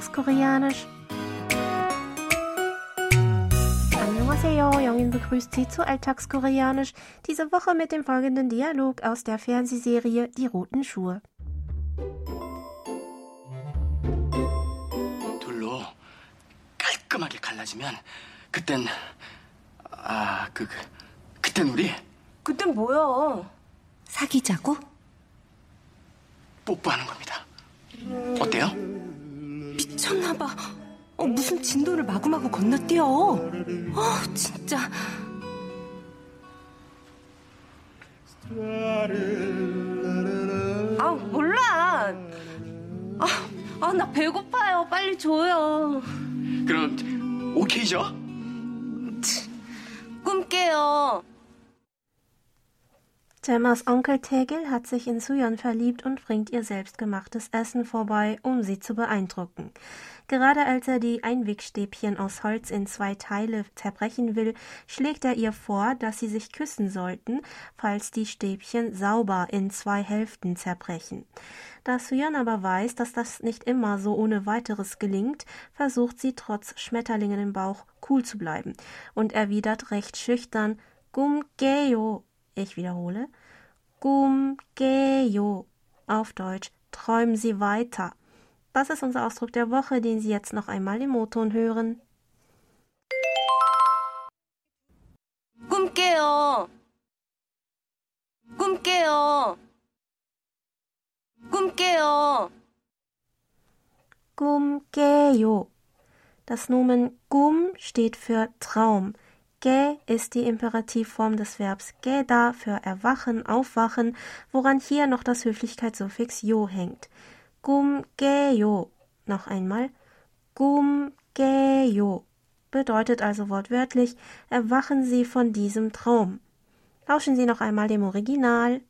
Alltagskoreanisch. Annyeonghaseyo, Jongin begrüßt Sie zu Alltagskoreanisch, diese Woche mit dem folgenden Dialog aus der Fernsehserie Die roten Schuhe. 돌로 깔끔하게 갈라지면 그땐 아, 그, 그 그땐 우리 그땐 뭐야? 사귀자고? 뽀뽀하는 겁니다. 어때요? 미쳤나봐. 어, 무슨 진도를 마구마구 건너뛰어. 어, 진짜. 아 몰라. 아, 아, 나 배고파요. 빨리 줘요. 그럼 오케이죠? 꿈 깨요. Gemmas Onkel Tegel hat sich in Suyon verliebt und bringt ihr selbstgemachtes Essen vorbei, um sie zu beeindrucken. Gerade als er die Einwegstäbchen aus Holz in zwei Teile zerbrechen will, schlägt er ihr vor, dass sie sich küssen sollten, falls die Stäbchen sauber in zwei Hälften zerbrechen. Da Suyon aber weiß, dass das nicht immer so ohne weiteres gelingt, versucht sie trotz Schmetterlingen im Bauch cool zu bleiben und erwidert recht schüchtern Gum geyo. Ich wiederhole. Gum geyo. Auf Deutsch träumen Sie weiter. Das ist unser Ausdruck der Woche, den Sie jetzt noch einmal im O-Ton hören. 꿈깨요. 꿈깨요. 꿈깨요. Gum geyo. Das Nomen gum steht für Traum. Ge ist die Imperativform des Verbs geda für erwachen, aufwachen, woran hier noch das Höflichkeitssuffix yo hängt. Gum geyo. Noch einmal. Gum geyo. Bedeutet also wortwörtlich, erwachen Sie von diesem Traum. Lauschen Sie noch einmal dem Original.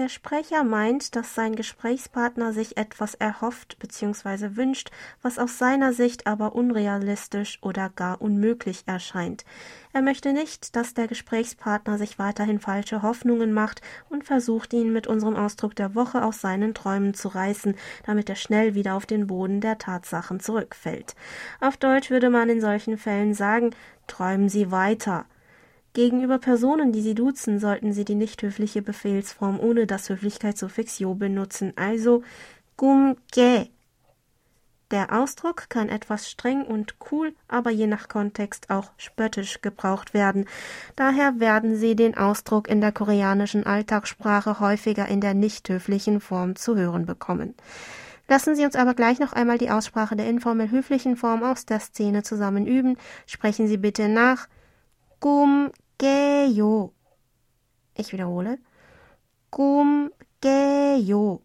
Der Sprecher meint, dass sein Gesprächspartner sich etwas erhofft bzw. wünscht, was aus seiner Sicht aber unrealistisch oder gar unmöglich erscheint. Er möchte nicht, dass der Gesprächspartner sich weiterhin falsche Hoffnungen macht und versucht ihn mit unserem Ausdruck der Woche aus seinen Träumen zu reißen, damit er schnell wieder auf den Boden der Tatsachen zurückfällt. Auf Deutsch würde man in solchen Fällen sagen, träumen Sie weiter. Gegenüber Personen, die Sie duzen, sollten Sie die nicht höfliche Befehlsform ohne das Höflichkeitssuffix jo benutzen, also gumge. Der Ausdruck kann etwas streng und cool, aber je nach Kontext auch spöttisch gebraucht werden. Daher werden Sie den Ausdruck in der koreanischen Alltagssprache häufiger in der nicht höflichen Form zu hören bekommen. Lassen Sie uns aber gleich noch einmal die Aussprache der informell höflichen Form aus der Szene zusammen üben. Sprechen Sie bitte nach. 꿈깨요. Ich wiederhole. 꿈깨요.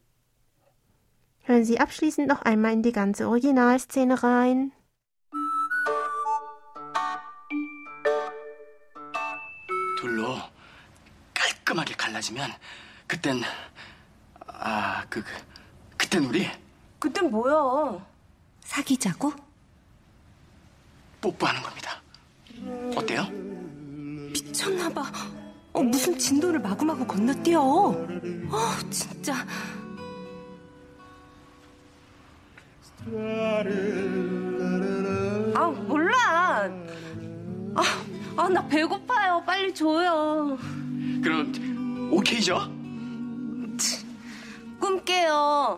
Hören Sie abschließend noch einmal in die ganze Originalszene rein. 돌로 깔끔하게 갈라지면 그땐 아, 그, 그 그땐 우리 그땐 뭐야? 사귀자고? 뽀뽀하는 겁니다. 어때요? 미쳤나봐. 어, 무슨 진도를 마구마구 건너뛰어. 어, 진짜. 아 몰라. 아, 아, 나 배고파요. 빨리 줘요. 그럼 오케이죠? 꿈 깨요.